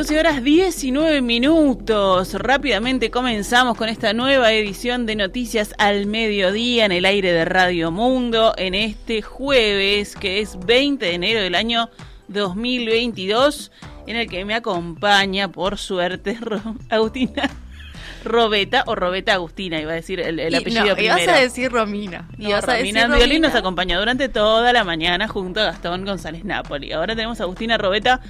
12 horas 19 minutos. Rápidamente comenzamos con esta nueva edición de Noticias al Mediodía en el aire de Radio Mundo en este jueves que es 20 de enero del año 2022 en el que me acompaña por suerte Agustina Robeta o Robeta Agustina, iba a decir el, apellido no, primero. Ibas a decir Romina. No, Romina Violín nos acompaña durante toda la mañana junto a Gastón González Napoli. Ahora tenemos a Agustina Robeta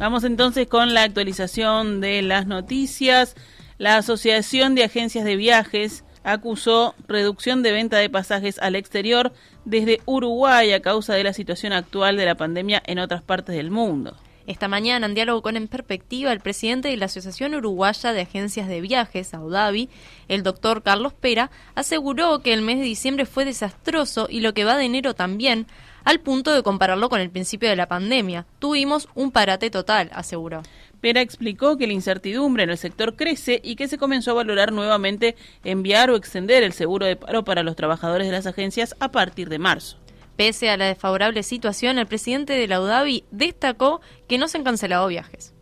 Vamos entonces con la actualización de las noticias. La Asociación de Agencias de Viajes acusó reducción de venta de pasajes al exterior desde Uruguay a causa de la situación actual de la pandemia en otras partes del mundo. Esta mañana, en diálogo con En Perspectiva, el presidente de la Asociación Uruguaya de Agencias de Viajes, Audavi, el doctor Carlos Pera, aseguró que el mes de diciembre fue desastroso y lo que va de enero también, al punto de compararlo con el principio de la pandemia. Tuvimos un parate total, aseguró. Pera explicó que la incertidumbre en el sector crece y que se comenzó a valorar nuevamente enviar o extender el seguro de paro para los trabajadores de las agencias a partir de marzo. Pese a la desfavorable situación, el presidente de la UDAVI destacó que no se han cancelado viajes.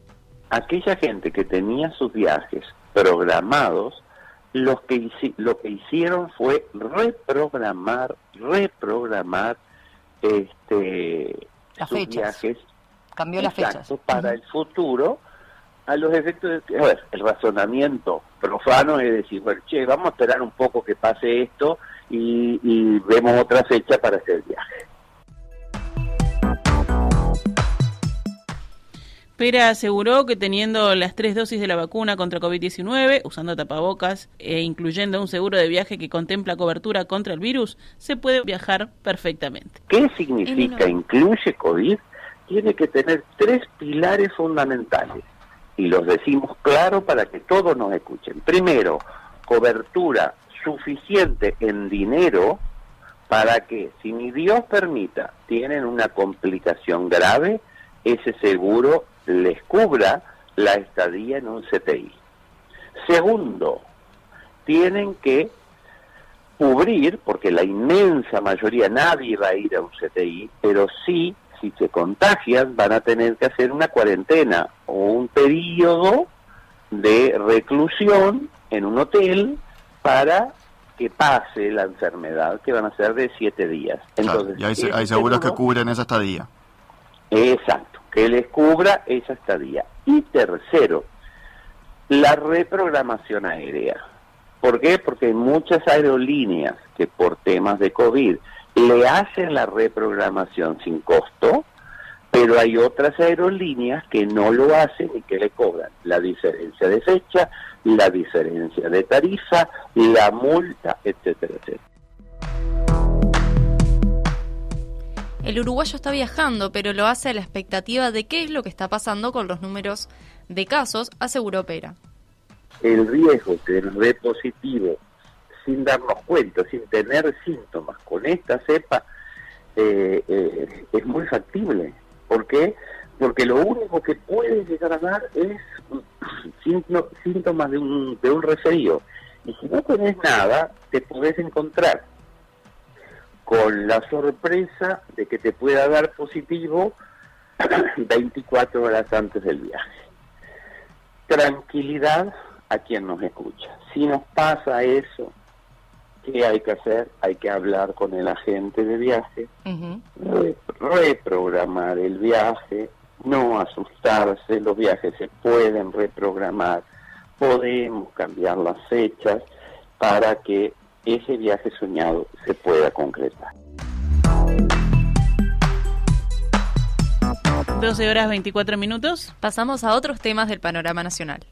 Aquella gente que tenía sus viajes programados, lo que, lo que hicieron fue reprogramar, reprogramar este, sus viajes. Cambió las fechas. Para el futuro, a los efectos de... A ver, el razonamiento profano es decir, bueno, che, vamos a esperar un poco que pase esto y, y vemos otra fecha para hacer viaje. Pera aseguró que teniendo las tres dosis de la vacuna contra COVID-19, usando tapabocas e incluyendo un seguro de viaje que contempla cobertura contra el virus, se puede viajar perfectamente. ¿Qué significa incluye COVID? Tiene que tener tres pilares fundamentales y los decimos claro para que todos nos escuchen. Primero, cobertura suficiente en dinero para que, si mi Dios permita, tienen una complicación grave, ese seguro les cubra la estadía en un CTI. Segundo, tienen que cubrir, porque la inmensa mayoría nadie va a ir a un CTI, pero sí, si se contagian, van a tener que hacer una cuarentena o un periodo de reclusión en un hotel para que pase la enfermedad, que van a ser de siete días. Entonces, y hay, hay seguros que cubren esa estadía. Exacto que les cubra esa estadía. Y tercero, la reprogramación aérea. ¿Por qué? Porque hay muchas aerolíneas que por temas de COVID le hacen la reprogramación sin costo, pero hay otras aerolíneas que no lo hacen y que le cobran la diferencia de fecha, la diferencia de tarifa, la multa, etcétera, etcétera. El uruguayo está viajando, pero lo hace a la expectativa de qué es lo que está pasando con los números de casos, aseguró Pera. El riesgo que el positivo sin darnos cuenta, sin tener síntomas con esta cepa, eh, eh, es muy factible. ¿Por qué? Porque lo único que puede llegar a dar es síntomas de un, de un referido. Y si no tenés nada, te podés encontrar con la sorpresa de que te pueda dar positivo 24 horas antes del viaje. Tranquilidad a quien nos escucha. Si nos pasa eso, ¿qué hay que hacer? Hay que hablar con el agente de viaje, reprogramar el viaje, no asustarse, los viajes se pueden reprogramar, podemos cambiar las fechas para que ese viaje soñado se pueda concretar. 12 horas 24 minutos. Pasamos a otros temas del panorama nacional.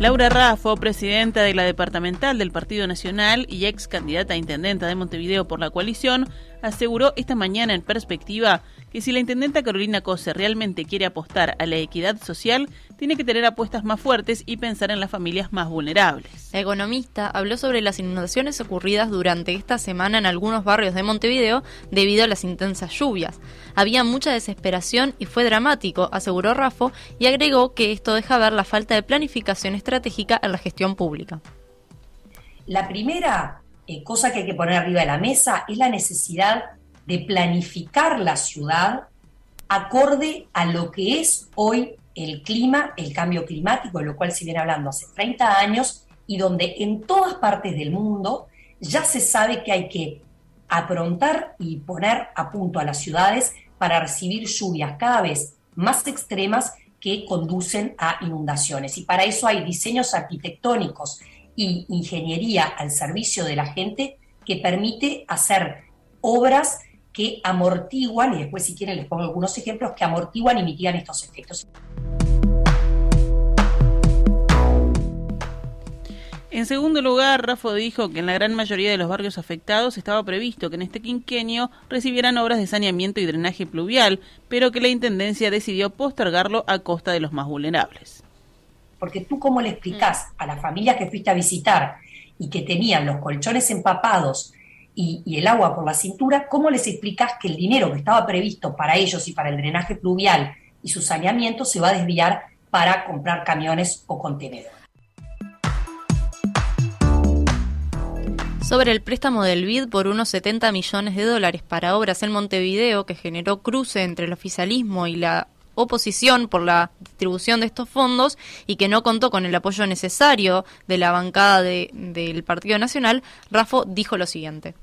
Laura Raffo, presidenta de la departamental del Partido Nacional y ex candidata a intendenta de Montevideo por la coalición, aseguró esta mañana en perspectiva que si la intendenta Carolina Cose realmente quiere apostar a la equidad social, tiene que tener apuestas más fuertes y pensar en las familias más vulnerables. La economista habló sobre las inundaciones ocurridas durante esta semana en algunos barrios de Montevideo debido a las intensas lluvias. Había mucha desesperación y fue dramático, aseguró Rafo, y agregó que esto deja ver la falta de planificación estratégica en la gestión pública. La primera eh, cosa que hay que poner arriba de la mesa es la necesidad de planificar la ciudad acorde a lo que es hoy el clima, el cambio climático, de lo cual se viene hablando hace 30 años y donde en todas partes del mundo ya se sabe que hay que aprontar y poner a punto a las ciudades para recibir lluvias cada vez más extremas que conducen a inundaciones. Y para eso hay diseños arquitectónicos y ingeniería al servicio de la gente que permite hacer obras que amortiguan, y después si quieren les pongo algunos ejemplos, que amortiguan y mitigan estos efectos. En segundo lugar, Rafo dijo que en la gran mayoría de los barrios afectados estaba previsto que en este quinquenio recibieran obras de saneamiento y drenaje pluvial, pero que la Intendencia decidió postergarlo a costa de los más vulnerables. Porque tú cómo le explicás a las familias que fuiste a visitar y que tenían los colchones empapados y, el agua por la cintura, ¿cómo les explicás que el dinero que estaba previsto para ellos y para el drenaje pluvial y su saneamiento se va a desviar para comprar camiones o contenedores? sobre el préstamo del BID por unos 70 millones de dólares para obras en Montevideo que generó cruce entre el oficialismo y la oposición por la distribución de estos fondos y que no contó con el apoyo necesario de la bancada del Partido Nacional, Rafo dijo lo siguiente.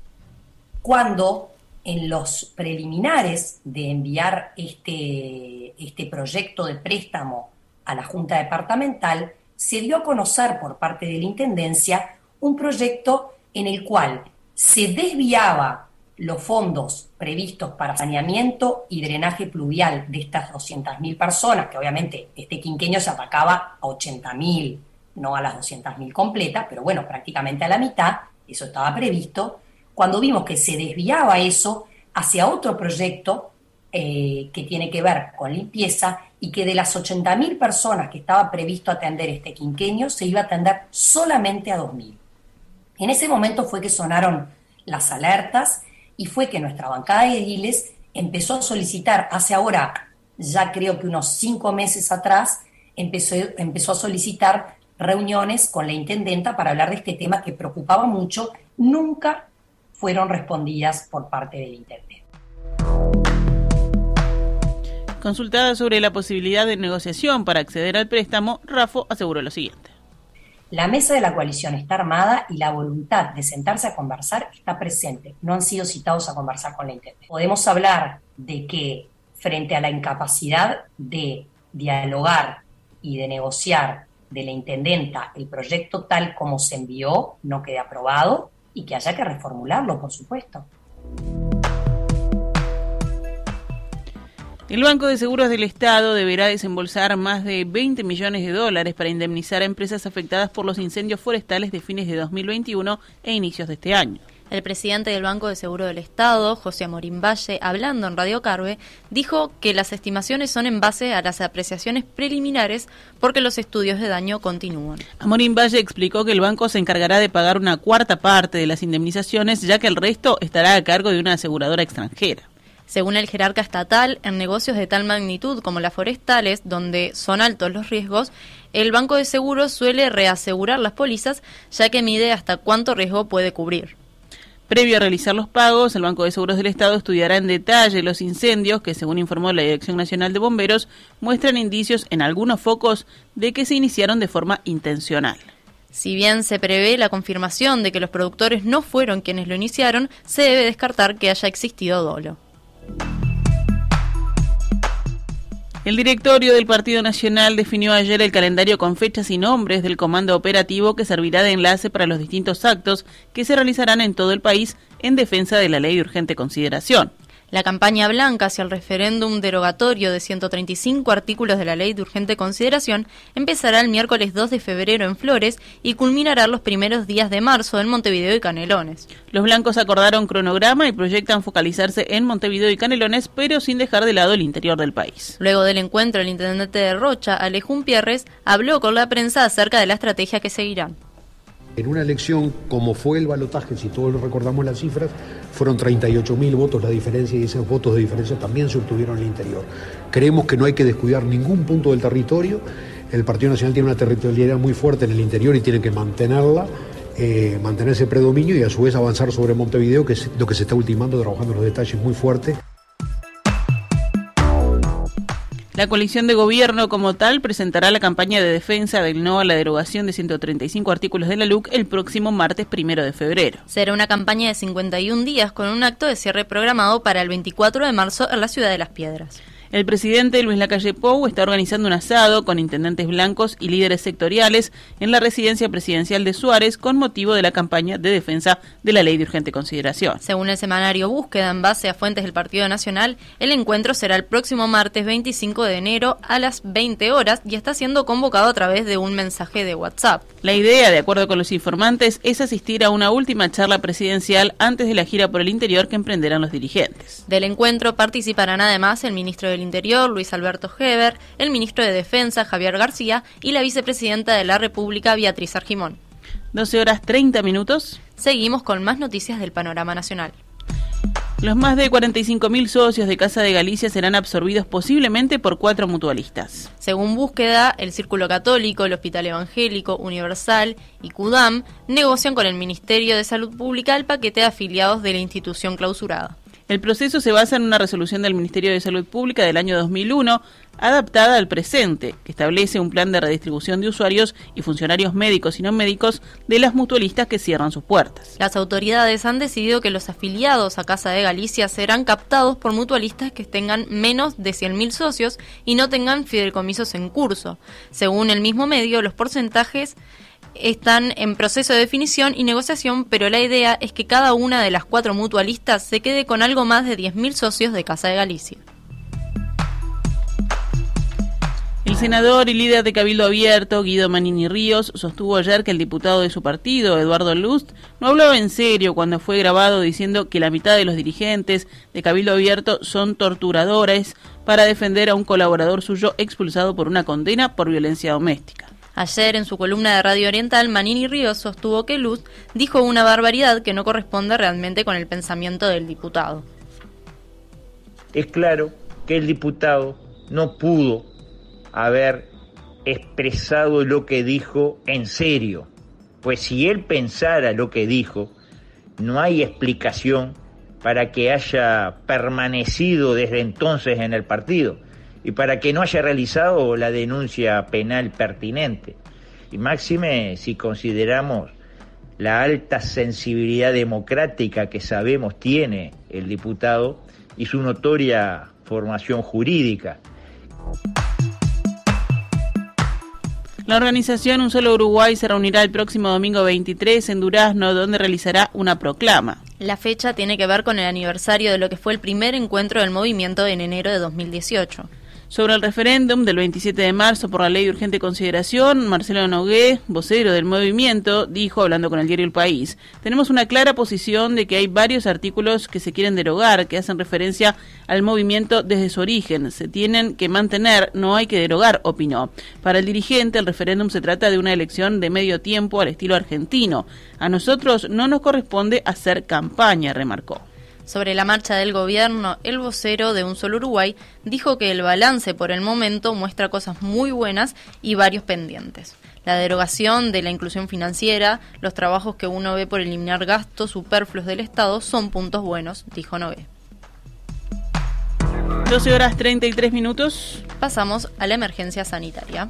Cuando en los preliminares de enviar este, este proyecto de préstamo a la Junta Departamental, se dio a conocer por parte de la Intendencia un proyecto en el cual se desviaba los fondos previstos para saneamiento y drenaje pluvial de estas 200.000 personas, que obviamente este quinqueño se atacaba a 80.000, no a las 200.000 completas, pero bueno, prácticamente a la mitad, eso estaba previsto, cuando vimos que se desviaba eso hacia otro proyecto eh, que tiene que ver con limpieza y que de las 80.000 personas que estaba previsto atender este quinqueño, se iba a atender solamente a 2.000. En ese momento fue que sonaron las alertas y fue que nuestra bancada de ediles empezó a solicitar, hace ahora ya creo que unos cinco meses atrás, empezó, empezó a solicitar reuniones con la intendenta para hablar de este tema que preocupaba mucho, nunca fueron respondidas por parte del intendente. Consultada sobre la posibilidad de negociación para acceder al préstamo, Rafo aseguró lo siguiente. La mesa de la coalición está armada y la voluntad de sentarse a conversar está presente. No han sido citados a conversar con la intendenta. Podemos hablar de que frente a la incapacidad de dialogar y de negociar de la intendenta el proyecto tal como se envió no quede aprobado y que haya que reformularlo, por supuesto. El Banco de Seguros del Estado deberá desembolsar más de 20 millones de dólares para indemnizar a empresas afectadas por los incendios forestales de fines de 2021 e inicios de este año. El presidente del Banco de Seguro del Estado, José Amorín Valle, hablando en Radio Carve, dijo que las estimaciones son en base a las apreciaciones preliminares porque los estudios de daño continúan. Amorín Valle explicó que el banco se encargará de pagar una cuarta parte de las indemnizaciones, ya que el resto estará a cargo de una aseguradora extranjera. Según el jerarca estatal, en negocios de tal magnitud como las forestales, donde son altos los riesgos, el banco de seguros suele reasegurar las pólizas, ya que mide hasta cuánto riesgo puede cubrir. Previo a realizar los pagos, el Banco de Seguros del Estado estudiará en detalle los incendios que, según informó la Dirección Nacional de Bomberos, muestran indicios en algunos focos de que se iniciaron de forma intencional. Si bien se prevé la confirmación de que los productores no fueron quienes lo iniciaron, se debe descartar que haya existido dolo. El directorio del Partido Nacional definió ayer el calendario con fechas y nombres del comando operativo que servirá de enlace para los distintos actos que se realizarán en todo el país en defensa de la ley de urgente consideración. La campaña blanca hacia el referéndum derogatorio de 135 artículos de la ley de urgente consideración empezará el miércoles 2 de febrero en Flores y culminará los primeros días de marzo en Montevideo y Canelones. Los blancos acordaron cronograma y proyectan focalizarse en Montevideo y Canelones, pero sin dejar de lado el interior del país. Luego del encuentro, el intendente de Rocha, Alejún Pierres, habló con la prensa acerca de la estrategia que seguirán. En una elección como fue el balotaje, si todos recordamos las cifras, fueron 38 mil votos la diferencia y esos votos de diferencia también se obtuvieron en el interior. Creemos que no hay que descuidar ningún punto del territorio. El Partido Nacional tiene una territorialidad muy fuerte en el interior y tiene que mantenerla eh, mantener ese predominio y a su vez avanzar sobre Montevideo, que es lo que se está ultimando, trabajando los detalles muy fuerte. La coalición de gobierno como tal presentará la campaña de defensa del no a la derogación de 135 artículos de la LUC el próximo martes primero de febrero. Será una campaña de 51 días con un acto de cierre programado para el 24 de marzo en la ciudad de Las Piedras. El presidente Luis Lacalle Pou está organizando un asado con intendentes blancos y líderes sectoriales en la residencia presidencial de Suárez con motivo de la campaña de defensa de la ley de urgente consideración. Según el semanario Búsqueda en base a fuentes del Partido Nacional, el encuentro será el próximo martes 25 de enero a las 20 horas y está siendo convocado a través de un mensaje de WhatsApp. La idea, de acuerdo con los informantes, es asistir a una última charla presidencial antes de la gira por el interior que emprenderán los dirigentes. Del encuentro participarán además el ministro del Interior, Luis Alberto Heber, el ministro de Defensa, Javier García, y la vicepresidenta de la República, Beatriz Argimón. 12 horas 30 minutos. Seguimos con más noticias del panorama nacional. Los más de 45.000 socios de Casa de Galicia serán absorbidos posiblemente por cuatro mutualistas. Según búsqueda, el Círculo Católico, el Hospital Evangélico, Universal y CUDAM negocian con el Ministerio de Salud Pública el paquete de afiliados de la institución clausurada. El proceso se basa en una resolución del Ministerio de Salud Pública del año 2001, adaptada al presente, que establece un plan de redistribución de usuarios y funcionarios médicos y no médicos de las mutualistas que cierran sus puertas. Las autoridades han decidido que los afiliados a Casa de Galicia serán captados por mutualistas que tengan menos de 100.000 socios y no tengan fideicomisos en curso. Según el mismo medio, los porcentajes están en proceso de definición y negociación, pero la idea es que cada una de las cuatro mutualistas se quede con algo más de 10.000 socios de Casa de Galicia. El senador y líder de Cabildo Abierto, Guido Manini Ríos, sostuvo ayer que el diputado de su partido, Eduardo Lust, no hablaba en serio cuando fue grabado diciendo que la mitad de los dirigentes de Cabildo Abierto son torturadores para defender a un colaborador suyo expulsado por una condena por violencia doméstica. Ayer, en su columna de Radio Oriental, Manini Ríos sostuvo que Luz dijo una barbaridad que no corresponde realmente con el pensamiento del diputado. Es claro que el diputado no pudo haber expresado lo que dijo en serio, pues si él pensara lo que dijo, no hay explicación para que haya permanecido desde entonces en el partido y para que no haya realizado la denuncia penal pertinente. Y máxime si consideramos la alta sensibilidad democrática que sabemos tiene el diputado y su notoria formación jurídica. La organización Un Solo Uruguay se reunirá el próximo domingo 23 en Durazno, donde realizará una proclama. La fecha tiene que ver con el aniversario de lo que fue el primer encuentro del movimiento en enero de 2018. Sobre el referéndum del 27 de marzo por la ley de urgente consideración, Marcelo Nogué, vocero del movimiento, dijo, hablando con el diario El País, tenemos una clara posición de que hay varios artículos que se quieren derogar, que hacen referencia al movimiento desde su origen. Se tienen que mantener, no hay que derogar, opinó. Para el dirigente, el referéndum se trata de una elección de medio tiempo al estilo argentino. A nosotros no nos corresponde hacer campaña, remarcó. Sobre la marcha del gobierno, el vocero de Un Solo Uruguay dijo que el balance por el momento muestra cosas muy buenas y varios pendientes. La derogación de la inclusión financiera, los trabajos que uno ve por eliminar gastos superfluos del Estado son puntos buenos, dijo Nové. 12 horas 33 minutos. Pasamos a la emergencia sanitaria.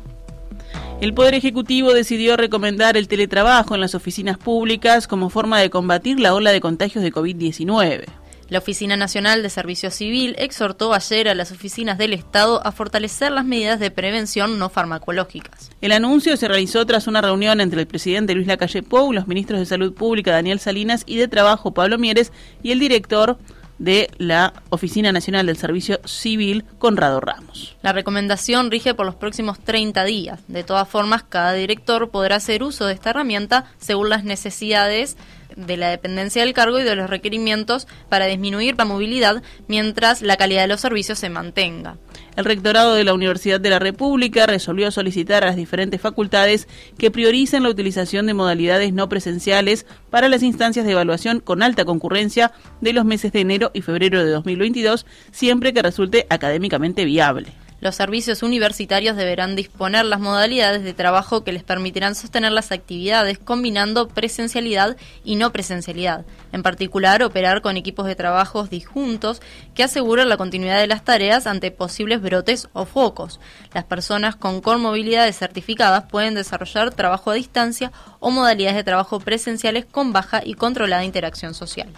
El Poder Ejecutivo decidió recomendar el teletrabajo en las oficinas públicas como forma de combatir la ola de contagios de COVID-19. La Oficina Nacional de Servicio Civil exhortó ayer a las oficinas del Estado a fortalecer las medidas de prevención no farmacológicas. El anuncio se realizó tras una reunión entre el presidente Luis Lacalle Pou, los ministros de Salud Pública Daniel Salinas y de Trabajo Pablo Mieres y el director de la Oficina Nacional del Servicio Civil, Conrado Ramos. La recomendación rige por los próximos 30 días. De todas formas, cada director podrá hacer uso de esta herramienta según las necesidades de la dependencia del cargo y de los requerimientos para disminuir la movilidad mientras la calidad de los servicios se mantenga. El rectorado de la Universidad de la República resolvió solicitar a las diferentes facultades que prioricen la utilización de modalidades no presenciales para las instancias de evaluación con alta concurrencia de los meses de enero y febrero de 2022, siempre que resulte académicamente viable. Los servicios universitarios deberán disponer las modalidades de trabajo que les permitirán sostener las actividades combinando presencialidad y no presencialidad. En particular, operar con equipos de trabajos disjuntos que aseguren la continuidad de las tareas ante posibles brotes o focos. Las personas con conmovilidades certificadas pueden desarrollar trabajo a distancia o modalidades de trabajo presenciales con baja y controlada interacción social.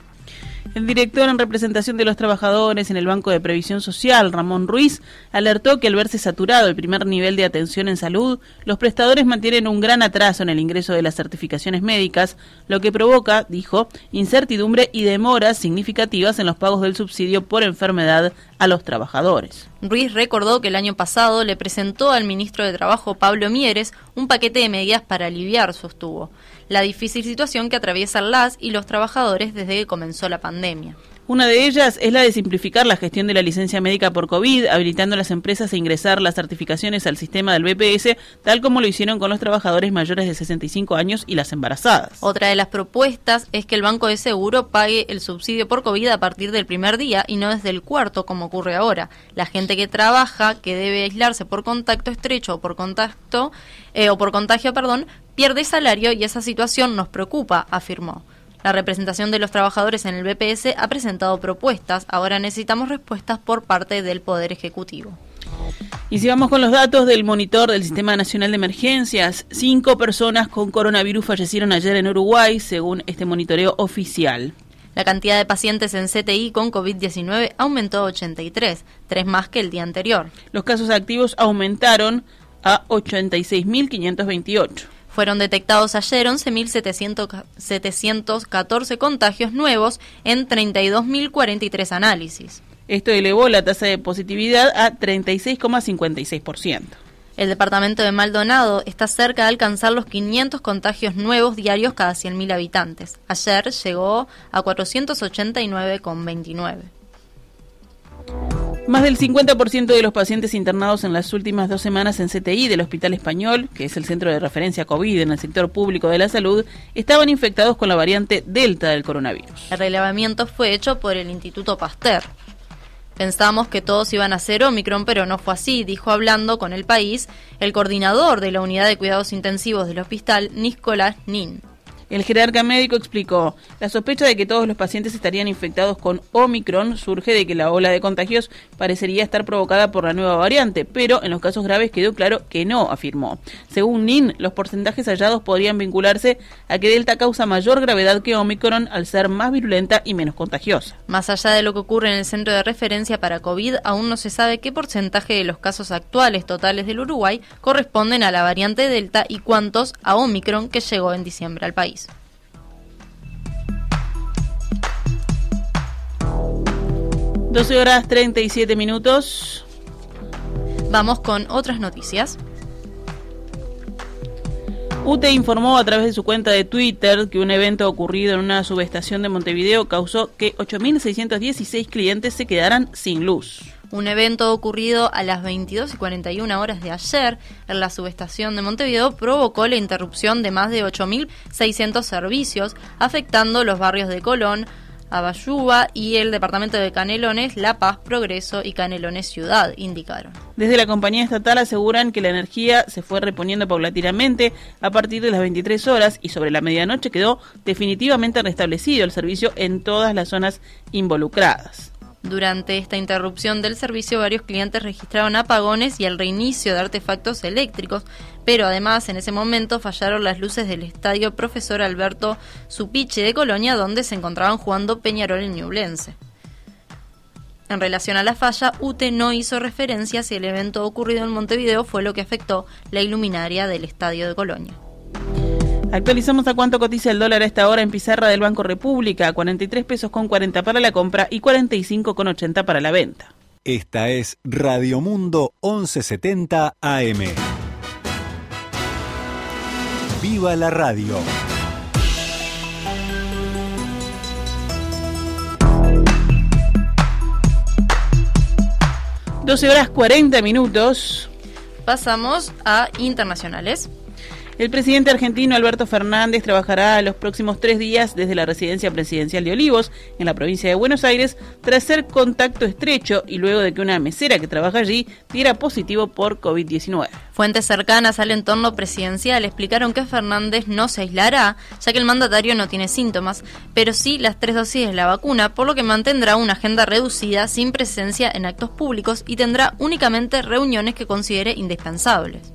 El director en representación de los trabajadores en el Banco de Previsión Social, Ramón Ruiz, alertó que al verse saturado el primer nivel de atención en salud, los prestadores mantienen un gran atraso en el ingreso de las certificaciones médicas, lo que provoca, dijo, incertidumbre y demoras significativas en los pagos del subsidio por enfermedad a los trabajadores. Ruiz recordó que el año pasado le presentó al ministro de Trabajo, Pablo Mieres, un paquete de medidas para aliviar, sostuvo, la difícil situación que atraviesan las y los trabajadores desde que comenzó la pandemia. Una de ellas es la de simplificar la gestión de la licencia médica por COVID, habilitando a las empresas a ingresar las certificaciones al sistema del BPS, tal como lo hicieron con los trabajadores mayores de 65 años y las embarazadas. Otra de las propuestas es que el Banco de Seguro pague el subsidio por COVID a partir del primer día y no desde el cuarto, como ocurre ahora. La gente que trabaja, que debe aislarse por contacto estrecho o por contacto eh, o por contagio, perdón, pierde salario y esa situación nos preocupa, afirmó. La representación de los trabajadores en el BPS ha presentado propuestas, ahora necesitamos respuestas por parte del Poder Ejecutivo. Y si vamos con los datos del monitor del Sistema Nacional de Emergencias, cinco personas con coronavirus fallecieron ayer en Uruguay, según este monitoreo oficial. La cantidad de pacientes en CTI con COVID-19 aumentó a 83, tres más que el día anterior. Los casos activos aumentaron a 86.528. Fueron detectados ayer 11.714 contagios nuevos en 32.043 análisis. Esto elevó la tasa de positividad a 36,56%. El departamento de Maldonado está cerca de alcanzar los 500 contagios nuevos diarios cada 100.000 habitantes. Ayer llegó a 489,29. Más del 50% de los pacientes internados en las últimas dos semanas en CTI del Hospital Español, que es el centro de referencia COVID en el sector público de la salud, estaban infectados con la variante Delta del coronavirus. El relevamiento fue hecho por el Instituto Pasteur. Pensamos que todos iban a ser Omicron, pero no fue así, dijo hablando con el país el coordinador de la unidad de cuidados intensivos del hospital, Nicolás Nin. El jerarca médico explicó, la sospecha de que todos los pacientes estarían infectados con Omicron surge de que la ola de contagios parecería estar provocada por la nueva variante, pero en los casos graves quedó claro que no, afirmó. Según NIN, los porcentajes hallados podrían vincularse a que Delta causa mayor gravedad que Omicron al ser más virulenta y menos contagiosa. Más allá de lo que ocurre en el centro de referencia para COVID, aún no se sabe qué porcentaje de los casos actuales totales del Uruguay corresponden a la variante Delta y cuántos a Omicron que llegó en diciembre al país. 12 horas 37 minutos. Vamos con otras noticias. UTE informó a través de su cuenta de Twitter que un evento ocurrido en una subestación de Montevideo causó que 8.616 clientes se quedaran sin luz. Un evento ocurrido a las 22 y 41 horas de ayer en la subestación de Montevideo provocó la interrupción de más de 8.600 servicios, afectando los barrios de Colón, Abayuba y el departamento de Canelones, La Paz, Progreso y Canelones Ciudad, indicaron. Desde la compañía estatal aseguran que la energía se fue reponiendo paulatinamente a partir de las 23 horas y sobre la medianoche quedó definitivamente restablecido el servicio en todas las zonas involucradas. Durante esta interrupción del servicio, varios clientes registraron apagones y el reinicio de artefactos eléctricos, pero además en ese momento fallaron las luces del estadio Profesor Alberto Supiche de Colonia, donde se encontraban jugando Peñarol en Ñublense. En relación a la falla, UTE no hizo referencia si el evento ocurrido en Montevideo fue lo que afectó la iluminaria del estadio de Colonia. Actualizamos a cuánto cotiza el dólar a esta hora en pizarra del Banco República, 43 pesos con 40 para la compra y 45 con 80 para la venta. Esta es Radio Mundo 1170 AM. ¡Viva la radio! ...12 horas 40 minutos. Pasamos a internacionales. El presidente argentino Alberto Fernández trabajará los próximos tres días desde la residencia presidencial de Olivos, en la provincia de Buenos Aires, tras hacer contacto estrecho y luego de que una mesera que trabaja allí diera positivo por COVID-19. Fuentes cercanas al entorno presidencial explicaron que Fernández no se aislará, ya que el mandatario no tiene síntomas, pero sí las tres dosis de la vacuna, por lo que mantendrá una agenda reducida sin presencia en actos públicos y tendrá únicamente reuniones que considere indispensables.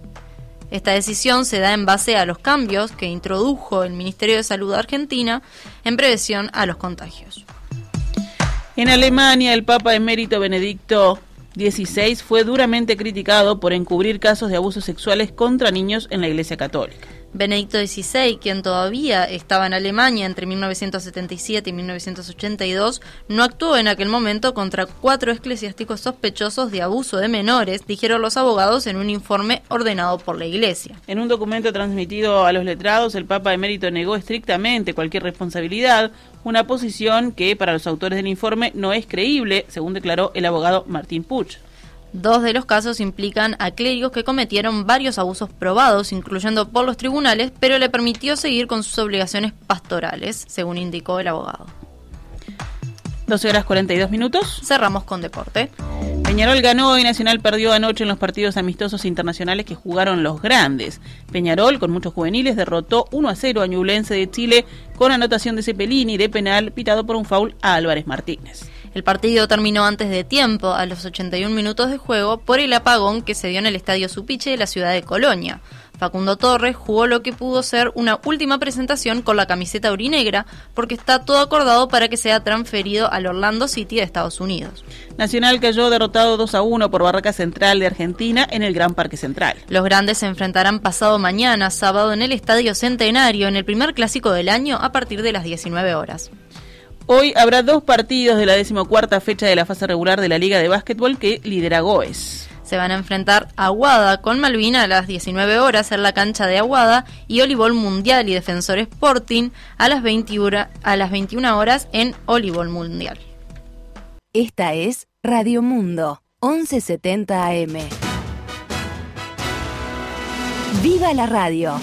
Esta decisión se da en base a los cambios que introdujo el Ministerio de Salud de Argentina en prevención a los contagios. En Alemania, el Papa emérito Benedicto XVI fue duramente criticado por encubrir casos de abusos sexuales contra niños en la Iglesia Católica. Benedicto XVI, quien todavía estaba en Alemania entre 1977 y 1982, no actuó en aquel momento contra cuatro eclesiásticos sospechosos de abuso de menores, dijeron los abogados en un informe ordenado por la Iglesia. En un documento transmitido a los letrados, el Papa emérito negó estrictamente cualquier responsabilidad, una posición que para los autores del informe no es creíble, según declaró el abogado Martín Puch. Dos de los casos implican a clérigos que cometieron varios abusos probados, incluyendo por los tribunales, pero le permitió seguir con sus obligaciones pastorales, según indicó el abogado. 12 horas 42 minutos. Cerramos con deporte. Peñarol ganó y Nacional perdió anoche en los partidos amistosos internacionales que jugaron los grandes. Peñarol, con muchos juveniles, derrotó 1 a 0 a Ñublense de Chile con anotación de Cepelini de penal pitado por un foul a Álvarez Martínez. El partido terminó antes de tiempo, a los 81 minutos de juego, por el apagón que se dio en el Estadio Supiche de la ciudad de Colonia. Facundo Torres jugó lo que pudo ser una última presentación con la camiseta urinegra, porque está todo acordado para que sea transferido al Orlando City de Estados Unidos. Nacional cayó derrotado 2 a 1 por Barraca Central de Argentina en el Gran Parque Central. Los grandes se enfrentarán pasado mañana, sábado, en el Estadio Centenario, en el primer clásico del año, a partir de las 19 horas. Hoy habrá dos partidos de la decimocuarta fecha de la fase regular de la Liga de Básquetbol que lidera Goes. Se van a enfrentar Aguada con Malvina a las 19 horas en la cancha de Aguada y Olibol Mundial y Defensor Sporting a las, 21, a las 21 horas en Olibol Mundial. Esta es Radio Mundo, 1170 AM. ¡Viva la radio!